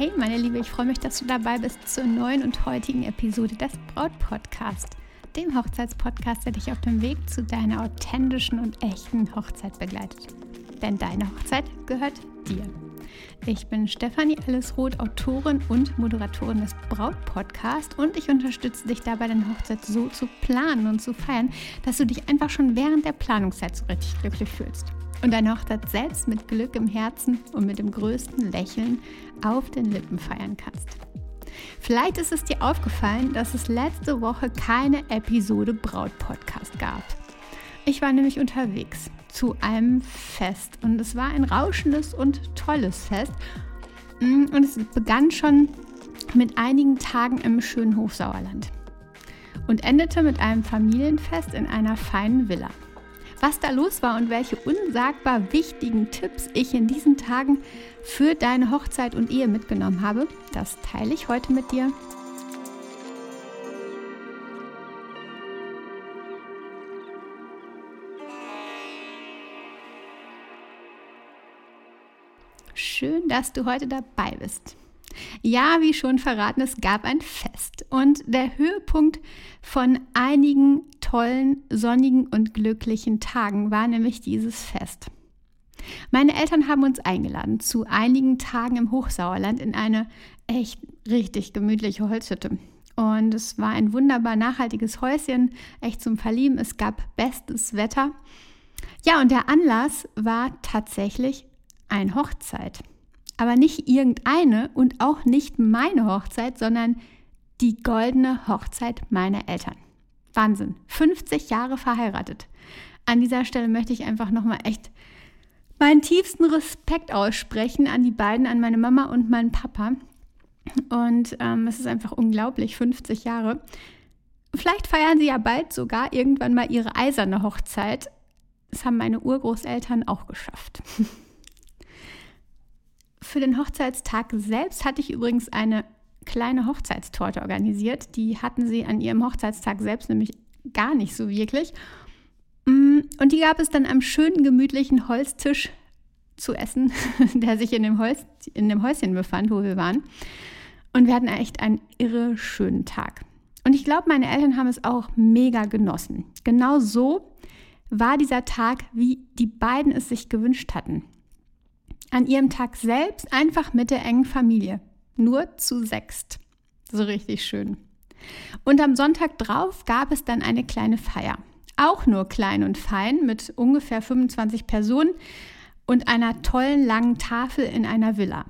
Hey, meine Liebe, ich freue mich, dass du dabei bist zur neuen und heutigen Episode des Braut Podcast, dem Hochzeitspodcast, der dich auf dem Weg zu deiner authentischen und echten Hochzeit begleitet. Denn deine Hochzeit gehört dir. Ich bin Stefanie Allesroth, Autorin und Moderatorin des Braut Podcast und ich unterstütze dich dabei, deine Hochzeit so zu planen und zu feiern, dass du dich einfach schon während der Planungszeit so richtig glücklich fühlst und deine Hochzeit selbst mit Glück im Herzen und mit dem größten Lächeln auf den Lippen feiern kannst. Vielleicht ist es dir aufgefallen, dass es letzte Woche keine Episode Braut Podcast gab. Ich war nämlich unterwegs zu einem Fest und es war ein rauschendes und tolles Fest mm, und es begann schon mit einigen Tagen im schönen Hofsauerland und endete mit einem Familienfest in einer feinen Villa. Was da los war und welche unsagbar wichtigen Tipps ich in diesen Tagen für deine Hochzeit und Ehe mitgenommen habe, das teile ich heute mit dir. Schön, dass du heute dabei bist. Ja, wie schon verraten, es gab ein Fest und der Höhepunkt von einigen tollen, sonnigen und glücklichen Tagen war nämlich dieses Fest. Meine Eltern haben uns eingeladen zu einigen Tagen im Hochsauerland in eine echt richtig gemütliche Holzhütte. Und es war ein wunderbar nachhaltiges Häuschen, echt zum Verlieben. Es gab bestes Wetter. Ja, und der Anlass war tatsächlich eine Hochzeit. Aber nicht irgendeine und auch nicht meine Hochzeit, sondern die goldene Hochzeit meiner Eltern. Wahnsinn. 50 Jahre verheiratet. An dieser Stelle möchte ich einfach nochmal echt meinen tiefsten Respekt aussprechen an die beiden, an meine Mama und meinen Papa. Und ähm, es ist einfach unglaublich, 50 Jahre. Vielleicht feiern sie ja bald sogar irgendwann mal ihre eiserne Hochzeit. Das haben meine Urgroßeltern auch geschafft. Für den Hochzeitstag selbst hatte ich übrigens eine kleine Hochzeitstorte organisiert. Die hatten sie an ihrem Hochzeitstag selbst nämlich gar nicht so wirklich. Mm, und die gab es dann am schönen, gemütlichen Holztisch zu essen, der sich in dem, Holz, in dem Häuschen befand, wo wir waren. Und wir hatten echt einen irre schönen Tag. Und ich glaube, meine Eltern haben es auch mega genossen. Genau so war dieser Tag, wie die beiden es sich gewünscht hatten. An ihrem Tag selbst einfach mit der engen Familie nur zu sechst. So richtig schön. Und am Sonntag drauf gab es dann eine kleine Feier. Auch nur klein und fein mit ungefähr 25 Personen und einer tollen langen Tafel in einer Villa.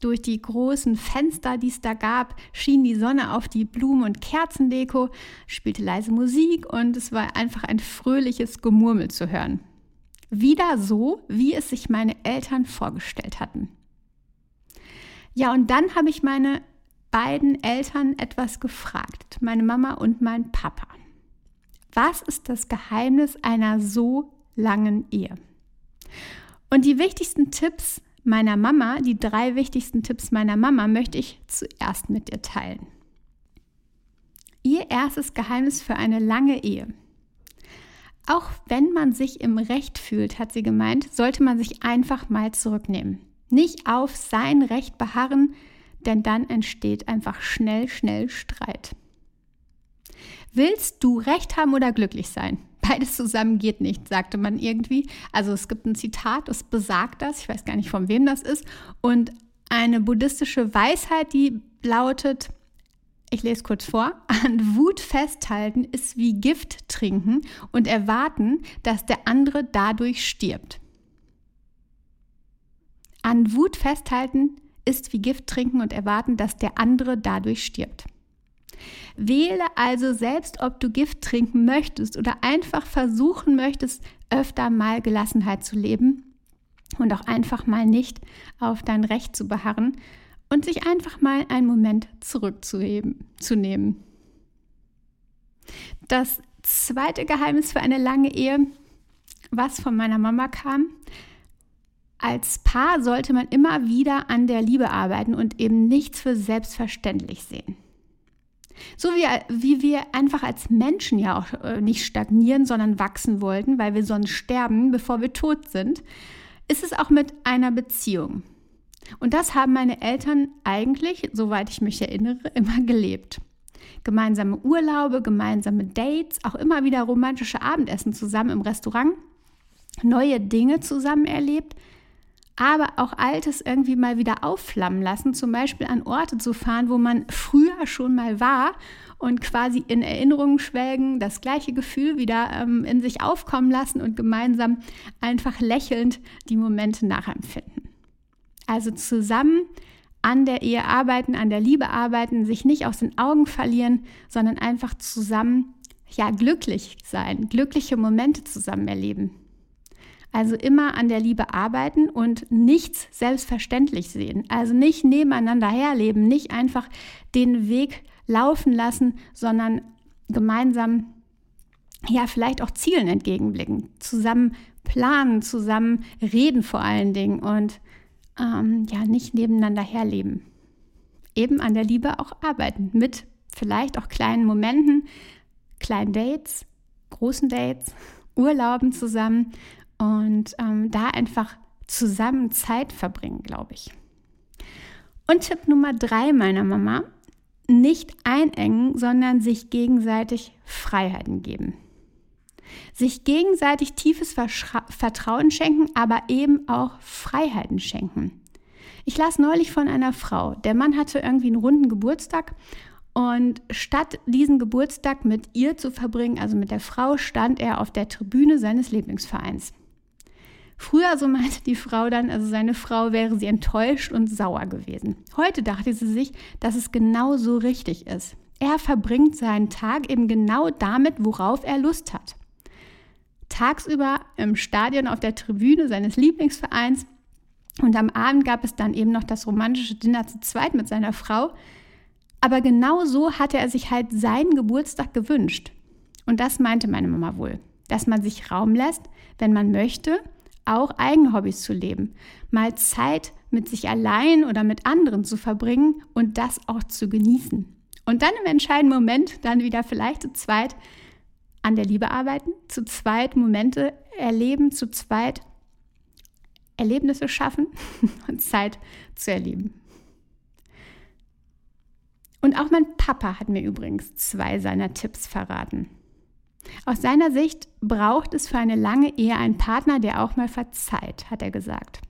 Durch die großen Fenster, die es da gab, schien die Sonne auf die Blumen- und Kerzendeko, spielte leise Musik und es war einfach ein fröhliches Gemurmel zu hören. Wieder so, wie es sich meine Eltern vorgestellt hatten. Ja, und dann habe ich meine beiden Eltern etwas gefragt, meine Mama und mein Papa. Was ist das Geheimnis einer so langen Ehe? Und die wichtigsten Tipps meiner Mama, die drei wichtigsten Tipps meiner Mama, möchte ich zuerst mit dir teilen. Ihr erstes Geheimnis für eine lange Ehe. Auch wenn man sich im Recht fühlt, hat sie gemeint, sollte man sich einfach mal zurücknehmen. Nicht auf sein Recht beharren, denn dann entsteht einfach schnell, schnell Streit. Willst du Recht haben oder glücklich sein? Beides zusammen geht nicht, sagte man irgendwie. Also es gibt ein Zitat, das besagt das, ich weiß gar nicht von wem das ist, und eine buddhistische Weisheit, die lautet, ich lese kurz vor, an Wut festhalten ist wie Gift trinken und erwarten, dass der andere dadurch stirbt. An Wut festhalten ist wie Gift trinken und erwarten, dass der andere dadurch stirbt. Wähle also selbst, ob du Gift trinken möchtest oder einfach versuchen möchtest, öfter mal Gelassenheit zu leben und auch einfach mal nicht auf dein Recht zu beharren und sich einfach mal einen Moment zurückzuheben, zu nehmen. Das zweite Geheimnis für eine lange Ehe, was von meiner Mama kam, als Paar sollte man immer wieder an der Liebe arbeiten und eben nichts für selbstverständlich sehen. So wie, wie wir einfach als Menschen ja auch äh, nicht stagnieren, sondern wachsen wollten, weil wir sonst sterben, bevor wir tot sind, ist es auch mit einer Beziehung. Und das haben meine Eltern eigentlich, soweit ich mich erinnere, immer gelebt. Gemeinsame Urlaube, gemeinsame Dates, auch immer wieder romantische Abendessen zusammen im Restaurant, neue Dinge zusammen erlebt, aber auch Altes irgendwie mal wieder aufflammen lassen, zum Beispiel an Orte zu fahren, wo man früher schon mal war und quasi in Erinnerungen schwelgen, das gleiche Gefühl wieder ähm, in sich aufkommen lassen und gemeinsam einfach lächelnd die Momente nachempfinden. Also zusammen an der Ehe arbeiten, an der Liebe arbeiten, sich nicht aus den Augen verlieren, sondern einfach zusammen ja glücklich sein, glückliche Momente zusammen erleben. Also immer an der Liebe arbeiten und nichts selbstverständlich sehen. Also nicht nebeneinander herleben, nicht einfach den Weg laufen lassen, sondern gemeinsam, ja, vielleicht auch Zielen entgegenblicken, zusammen planen, zusammen reden vor allen Dingen und ähm, ja, nicht nebeneinander herleben. Eben an der Liebe auch arbeiten, mit vielleicht auch kleinen Momenten, kleinen Dates, großen Dates, Urlauben zusammen und ähm, da einfach zusammen Zeit verbringen, glaube ich. Und Tipp Nummer drei meiner Mama, nicht einengen, sondern sich gegenseitig Freiheiten geben. Sich gegenseitig tiefes Vertrauen schenken, aber eben auch Freiheiten schenken. Ich las neulich von einer Frau, der Mann hatte irgendwie einen runden Geburtstag und statt diesen Geburtstag mit ihr zu verbringen, also mit der Frau, stand er auf der Tribüne seines Lieblingsvereins. Früher, so meinte die Frau dann, also seine Frau, wäre sie enttäuscht und sauer gewesen. Heute dachte sie sich, dass es genau so richtig ist. Er verbringt seinen Tag eben genau damit, worauf er Lust hat. Tagsüber im Stadion auf der Tribüne seines Lieblingsvereins und am Abend gab es dann eben noch das romantische Dinner zu zweit mit seiner Frau. Aber genau so hatte er sich halt seinen Geburtstag gewünscht. Und das meinte meine Mama wohl, dass man sich Raum lässt, wenn man möchte auch eigene Hobbys zu leben, mal Zeit mit sich allein oder mit anderen zu verbringen und das auch zu genießen. Und dann im entscheidenden Moment dann wieder vielleicht zu zweit an der Liebe arbeiten, zu zweit Momente erleben, zu zweit Erlebnisse schaffen und Zeit zu erleben. Und auch mein Papa hat mir übrigens zwei seiner Tipps verraten. Aus seiner Sicht braucht es für eine lange Ehe einen Partner, der auch mal verzeiht, hat er gesagt.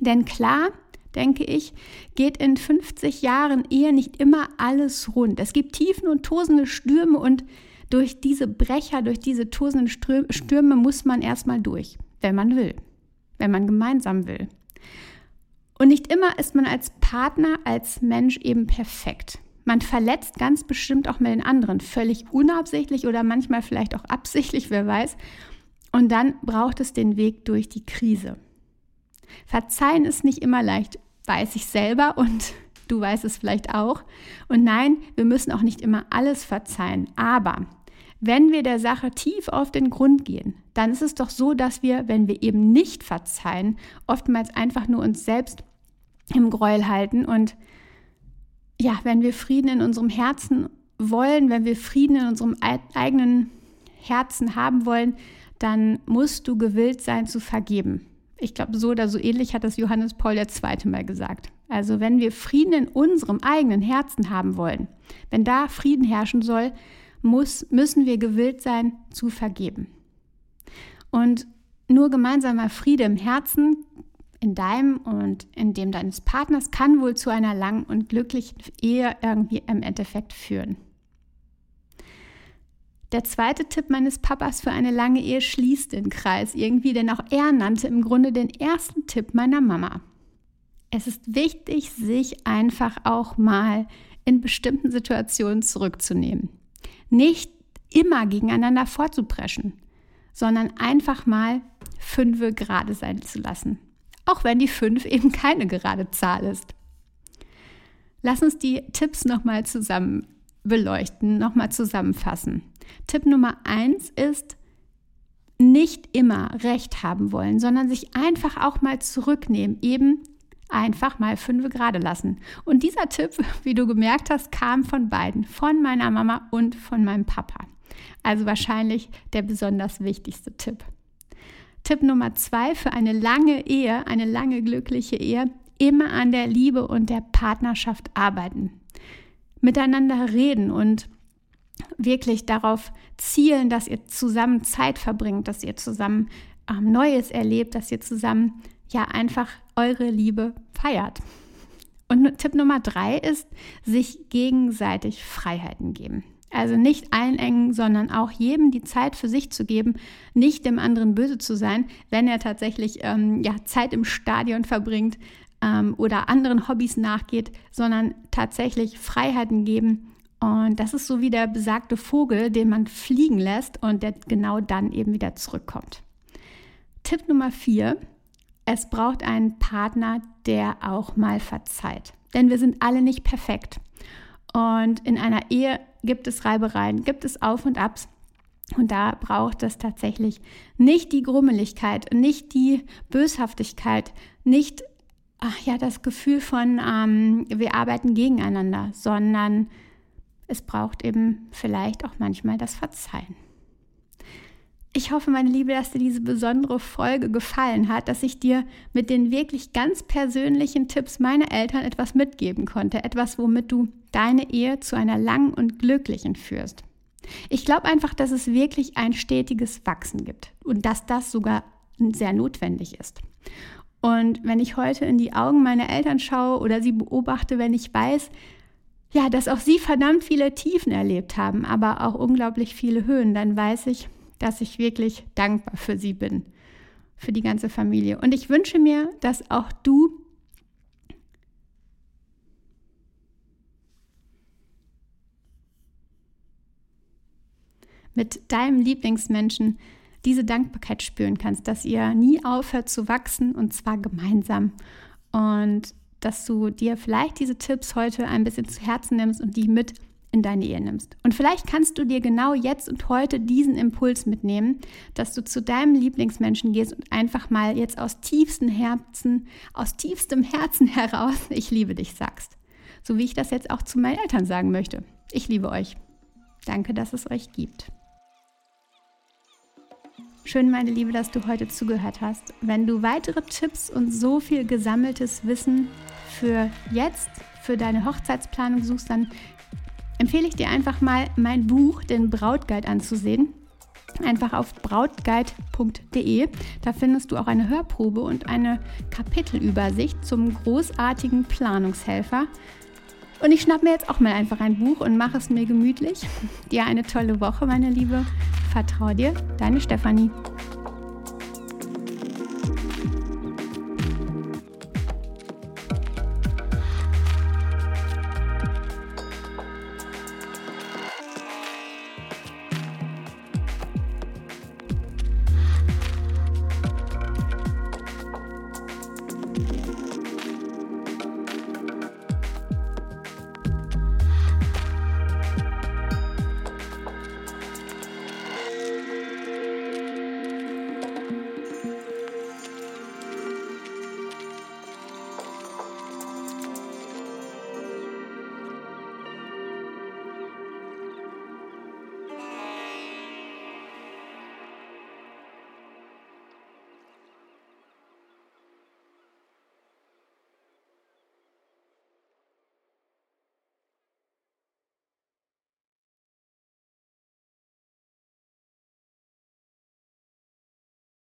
Denn klar, denke ich, geht in 50 Jahren Ehe nicht immer alles rund. Es gibt Tiefen und tosende Stürme und durch diese Brecher, durch diese tosenden Stürme muss man erstmal durch, wenn man will, wenn man gemeinsam will. Und nicht immer ist man als Partner, als Mensch eben perfekt. Man verletzt ganz bestimmt auch mal den anderen, völlig unabsichtlich oder manchmal vielleicht auch absichtlich, wer weiß. Und dann braucht es den Weg durch die Krise. Verzeihen ist nicht immer leicht, weiß ich selber und du weißt es vielleicht auch. Und nein, wir müssen auch nicht immer alles verzeihen. Aber wenn wir der Sache tief auf den Grund gehen, dann ist es doch so, dass wir, wenn wir eben nicht verzeihen, oftmals einfach nur uns selbst im Gräuel halten und ja, wenn wir Frieden in unserem Herzen wollen, wenn wir Frieden in unserem eigenen Herzen haben wollen, dann musst du gewillt sein zu vergeben. Ich glaube, so oder so ähnlich hat das Johannes Paul II. mal gesagt. Also wenn wir Frieden in unserem eigenen Herzen haben wollen, wenn da Frieden herrschen soll, muss, müssen wir gewillt sein zu vergeben. Und nur gemeinsamer Friede im Herzen in deinem und in dem deines Partners kann wohl zu einer langen und glücklichen Ehe irgendwie im Endeffekt führen. Der zweite Tipp meines Papas für eine lange Ehe schließt den Kreis irgendwie, denn auch er nannte im Grunde den ersten Tipp meiner Mama. Es ist wichtig, sich einfach auch mal in bestimmten Situationen zurückzunehmen. Nicht immer gegeneinander vorzupreschen, sondern einfach mal fünfe gerade sein zu lassen auch wenn die 5 eben keine gerade Zahl ist. Lass uns die Tipps nochmal zusammen beleuchten, nochmal zusammenfassen. Tipp Nummer 1 ist, nicht immer Recht haben wollen, sondern sich einfach auch mal zurücknehmen, eben einfach mal fünf gerade lassen. Und dieser Tipp, wie du gemerkt hast, kam von beiden, von meiner Mama und von meinem Papa. Also wahrscheinlich der besonders wichtigste Tipp. Tipp Nummer zwei für eine lange Ehe, eine lange glückliche Ehe, immer an der Liebe und der Partnerschaft arbeiten. Miteinander reden und wirklich darauf zielen, dass ihr zusammen Zeit verbringt, dass ihr zusammen ähm, Neues erlebt, dass ihr zusammen ja einfach eure Liebe feiert. Und Tipp Nummer drei ist, sich gegenseitig Freiheiten geben. Also nicht einengen, sondern auch jedem die Zeit für sich zu geben, nicht dem anderen böse zu sein, wenn er tatsächlich ähm, ja, Zeit im Stadion verbringt ähm, oder anderen Hobbys nachgeht, sondern tatsächlich Freiheiten geben. Und das ist so wie der besagte Vogel, den man fliegen lässt und der genau dann eben wieder zurückkommt. Tipp Nummer vier, es braucht einen Partner, der auch mal verzeiht. Denn wir sind alle nicht perfekt. Und in einer Ehe gibt es Reibereien, gibt es Auf und Abs. Und da braucht es tatsächlich nicht die Grummeligkeit, nicht die Böshaftigkeit, nicht ach ja, das Gefühl von, ähm, wir arbeiten gegeneinander, sondern es braucht eben vielleicht auch manchmal das Verzeihen. Ich hoffe, meine Liebe, dass dir diese besondere Folge gefallen hat, dass ich dir mit den wirklich ganz persönlichen Tipps meiner Eltern etwas mitgeben konnte, etwas, womit du deine Ehe zu einer langen und glücklichen führst. Ich glaube einfach, dass es wirklich ein stetiges Wachsen gibt und dass das sogar sehr notwendig ist. Und wenn ich heute in die Augen meiner Eltern schaue oder sie beobachte, wenn ich weiß, ja, dass auch sie verdammt viele Tiefen erlebt haben, aber auch unglaublich viele Höhen, dann weiß ich, dass ich wirklich dankbar für sie bin, für die ganze Familie. Und ich wünsche mir, dass auch du mit deinem Lieblingsmenschen diese Dankbarkeit spüren kannst, dass ihr nie aufhört zu wachsen und zwar gemeinsam. Und dass du dir vielleicht diese Tipps heute ein bisschen zu Herzen nimmst und die mit in deine Ehe nimmst. Und vielleicht kannst du dir genau jetzt und heute diesen Impuls mitnehmen, dass du zu deinem Lieblingsmenschen gehst und einfach mal jetzt aus tiefstem Herzen, aus tiefstem Herzen heraus, ich liebe dich sagst. So wie ich das jetzt auch zu meinen Eltern sagen möchte. Ich liebe euch. Danke, dass es euch gibt. Schön, meine Liebe, dass du heute zugehört hast. Wenn du weitere Tipps und so viel gesammeltes Wissen für jetzt, für deine Hochzeitsplanung suchst, dann empfehle ich dir einfach mal mein Buch, den Brautguide, anzusehen. Einfach auf brautguide.de. Da findest du auch eine Hörprobe und eine Kapitelübersicht zum großartigen Planungshelfer. Und ich schnapp mir jetzt auch mal einfach ein Buch und mache es mir gemütlich. Dir eine tolle Woche, meine Liebe. Vertrau dir, deine Stefanie.